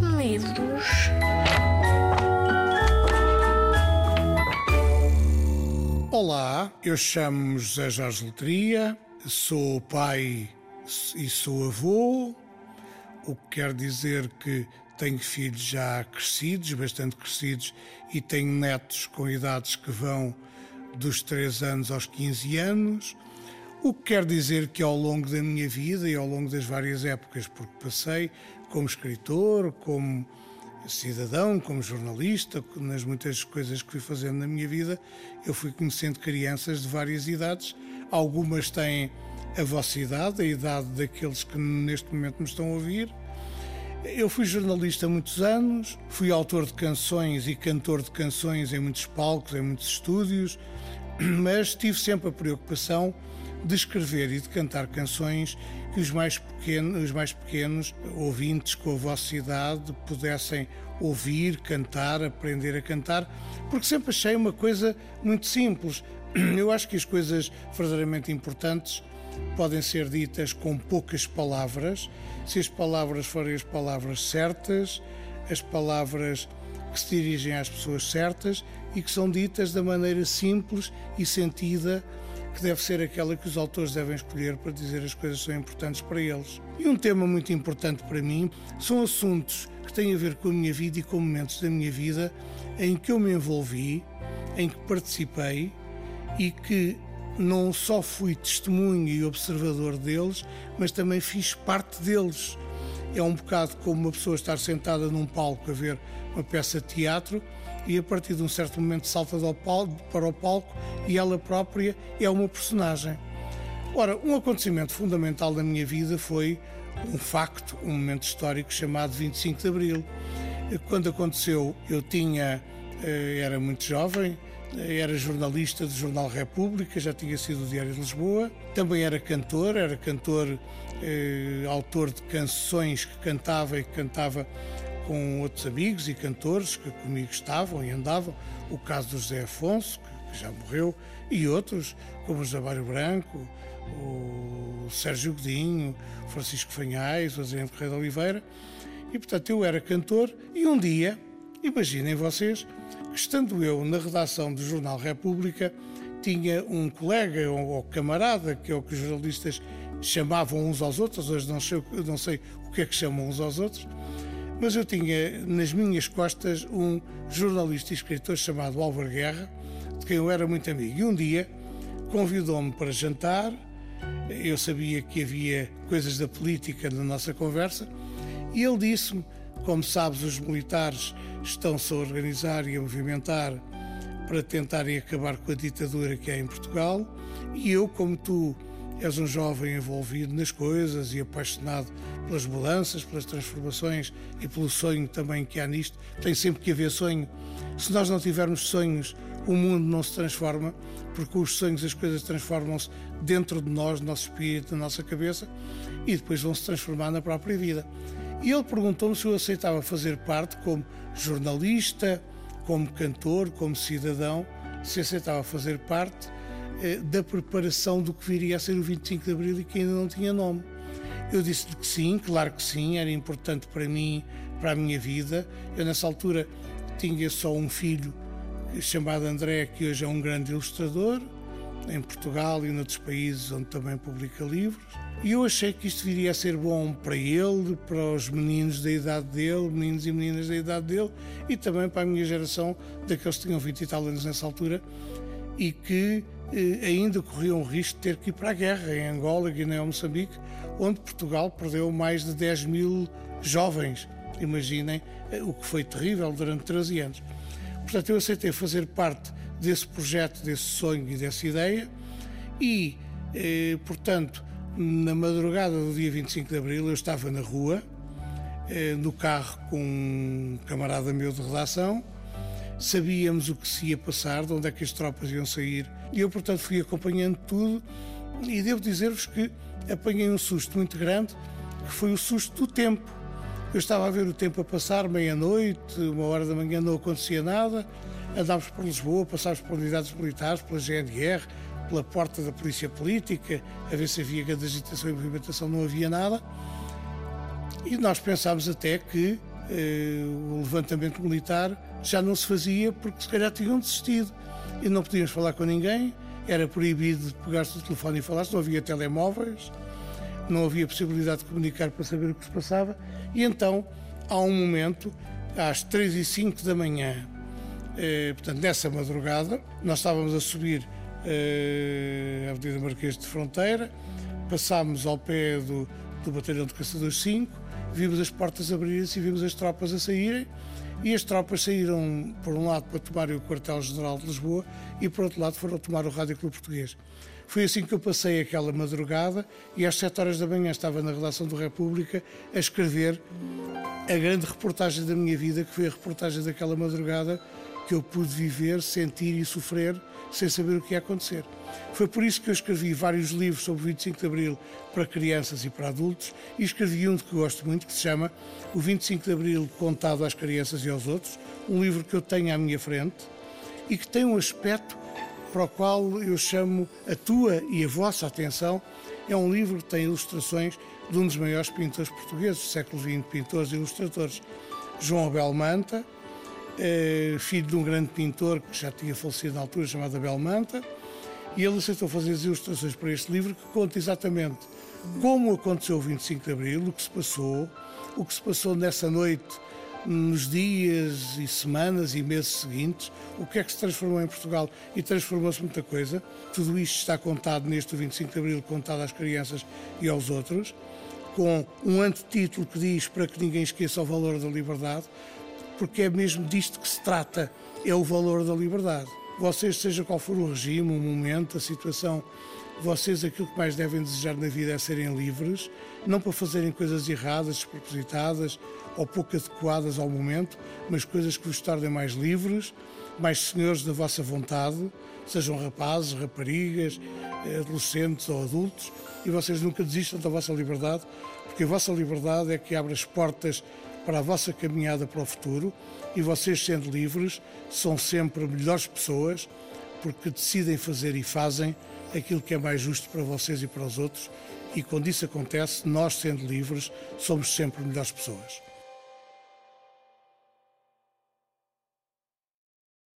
medos. Olá, eu chamo-me José Jorge Letria, sou pai e sou avô, o que quer dizer que tenho filhos já crescidos, bastante crescidos, e tenho netos com idades que vão dos 3 anos aos 15 anos, o que quer dizer que ao longo da minha vida e ao longo das várias épocas, porque passei como escritor, como cidadão, como jornalista, nas muitas coisas que fui fazendo na minha vida, eu fui conhecendo crianças de várias idades. Algumas têm a vossa idade, a idade daqueles que neste momento me estão a ouvir. Eu fui jornalista há muitos anos, fui autor de canções e cantor de canções em muitos palcos, em muitos estúdios, mas tive sempre a preocupação de escrever e de cantar canções que os mais pequenos, os mais pequenos ouvintes com a vossa idade pudessem ouvir, cantar, aprender a cantar, porque sempre achei uma coisa muito simples. Eu acho que as coisas verdadeiramente importantes podem ser ditas com poucas palavras, se as palavras forem as palavras certas, as palavras que se dirigem às pessoas certas e que são ditas da maneira simples e sentida que deve ser aquela que os autores devem escolher para dizer as coisas que são importantes para eles. E um tema muito importante para mim são assuntos que têm a ver com a minha vida e com momentos da minha vida em que eu me envolvi, em que participei e que não só fui testemunho e observador deles, mas também fiz parte deles. É um bocado como uma pessoa estar sentada num palco a ver uma peça de teatro e a partir de um certo momento salta palco, para o palco e ela própria é uma personagem. Ora, um acontecimento fundamental da minha vida foi um facto, um momento histórico chamado 25 de Abril. Quando aconteceu, eu tinha, eh, era muito jovem, eh, era jornalista do Jornal República, já tinha sido do Diário de Lisboa, também era cantor, era cantor, eh, autor de canções que cantava e que cantava com outros amigos e cantores que comigo estavam e andavam, o caso do José Afonso, que já morreu, e outros, como o Jabalho Branco, o Sérgio Godinho, Francisco Fanhais, o Adriano Correia de Oliveira. E, portanto, eu era cantor e um dia, imaginem vocês, estando eu na redação do Jornal República, tinha um colega ou camarada, que é o que os jornalistas chamavam uns aos outros, hoje não sei, não sei o que é que chamam uns aos outros, mas eu tinha nas minhas costas um jornalista e escritor chamado Álvaro Guerra, de quem eu era muito amigo. E um dia convidou-me para jantar, eu sabia que havia coisas da política na nossa conversa, e ele disse-me: Como sabes, os militares estão-se a organizar e a movimentar para tentarem acabar com a ditadura que há em Portugal, e eu, como tu és um jovem envolvido nas coisas e apaixonado pelas mudanças, pelas transformações e pelo sonho também que há nisto. Tem sempre que haver sonho. Se nós não tivermos sonhos, o mundo não se transforma, porque os sonhos, as coisas transformam-se dentro de nós, no nosso espírito, na nossa cabeça, e depois vão se transformar na própria vida. E ele perguntou-me se eu aceitava fazer parte como jornalista, como cantor, como cidadão, se aceitava fazer parte eh, da preparação do que viria a ser o 25 de Abril e que ainda não tinha nome. Eu disse-lhe que sim, claro que sim, era importante para mim, para a minha vida. Eu, nessa altura, tinha só um filho chamado André, que hoje é um grande ilustrador, em Portugal e noutros países onde também publica livros. E eu achei que isto viria a ser bom para ele, para os meninos da idade dele, meninos e meninas da idade dele, e também para a minha geração, daqueles que tinham 20 e tal anos nessa altura, e que eh, ainda corriam o risco de ter que ir para a guerra em Angola, Guiné ou Moçambique, onde Portugal perdeu mais de 10 mil jovens. Imaginem eh, o que foi terrível durante 13 anos. Portanto, eu aceitei fazer parte desse projeto, desse sonho e dessa ideia e, eh, portanto, na madrugada do dia 25 de Abril eu estava na rua, eh, no carro com um camarada meu de redação, sabíamos o que se ia passar, de onde é que as tropas iam sair, e eu, portanto, fui acompanhando tudo e devo dizer-vos que apanhei um susto muito grande, que foi o susto do tempo. Eu estava a ver o tempo a passar, meia-noite, uma hora da manhã não acontecia nada, andávamos por Lisboa, passávamos por unidades militares, pela GNR, pela porta da polícia política, a ver se havia grande agitação e movimentação, não havia nada. E nós pensámos até que eh, o levantamento militar já não se fazia porque se calhar tinham desistido. E não podíamos falar com ninguém, era proibido pegar-se o telefone e falar, não havia telemóveis, não havia possibilidade de comunicar para saber o que se passava. E então há um momento, às 3 e 5 da manhã, eh, portanto nessa madrugada, nós estávamos a subir eh, a Avenida Marquês de Fronteira, passámos ao pé do, do Batalhão de Caçadores 5, vimos as portas abrirem-se e vimos as tropas a saírem. E as tropas saíram, por um lado, para tomarem o quartel-general de Lisboa e, por outro lado, foram tomar o Rádio Clube Português. Foi assim que eu passei aquela madrugada e às 7 horas da manhã estava na redação do República a escrever a grande reportagem da minha vida, que foi a reportagem daquela madrugada que eu pude viver, sentir e sofrer sem saber o que ia acontecer. Foi por isso que eu escrevi vários livros sobre o 25 de Abril para crianças e para adultos e escrevi um que gosto muito que se chama O 25 de Abril contado às crianças e aos outros, um livro que eu tenho à minha frente e que tem um aspecto para o qual eu chamo a tua e a vossa atenção. É um livro que tem ilustrações de um dos maiores pintores portugueses do século XX, pintores e ilustradores, João Abel Manta, eh, filho de um grande pintor que já tinha falecido na altura, chamado Abel Manta, e ele aceitou fazer as ilustrações para este livro que conta exatamente como aconteceu o 25 de Abril, o que se passou, o que se passou nessa noite, nos dias e semanas e meses seguintes, o que é que se transformou em Portugal e transformou-se muita coisa. Tudo isto está contado neste 25 de Abril, contado às crianças e aos outros, com um antetítulo que diz para que ninguém esqueça o valor da liberdade, porque é mesmo disto que se trata, é o valor da liberdade. Vocês, seja qual for o regime, o momento, a situação, vocês aquilo que mais devem desejar na vida é serem livres, não para fazerem coisas erradas, despropositadas ou pouco adequadas ao momento, mas coisas que vos tornem mais livres, mais senhores da vossa vontade, sejam rapazes, raparigas, adolescentes ou adultos, e vocês nunca desistam da vossa liberdade, porque a vossa liberdade é que abre as portas para a vossa caminhada para o futuro e vocês, sendo livres, são sempre melhores pessoas porque decidem fazer e fazem aquilo que é mais justo para vocês e para os outros. E quando isso acontece, nós, sendo livres, somos sempre melhores pessoas.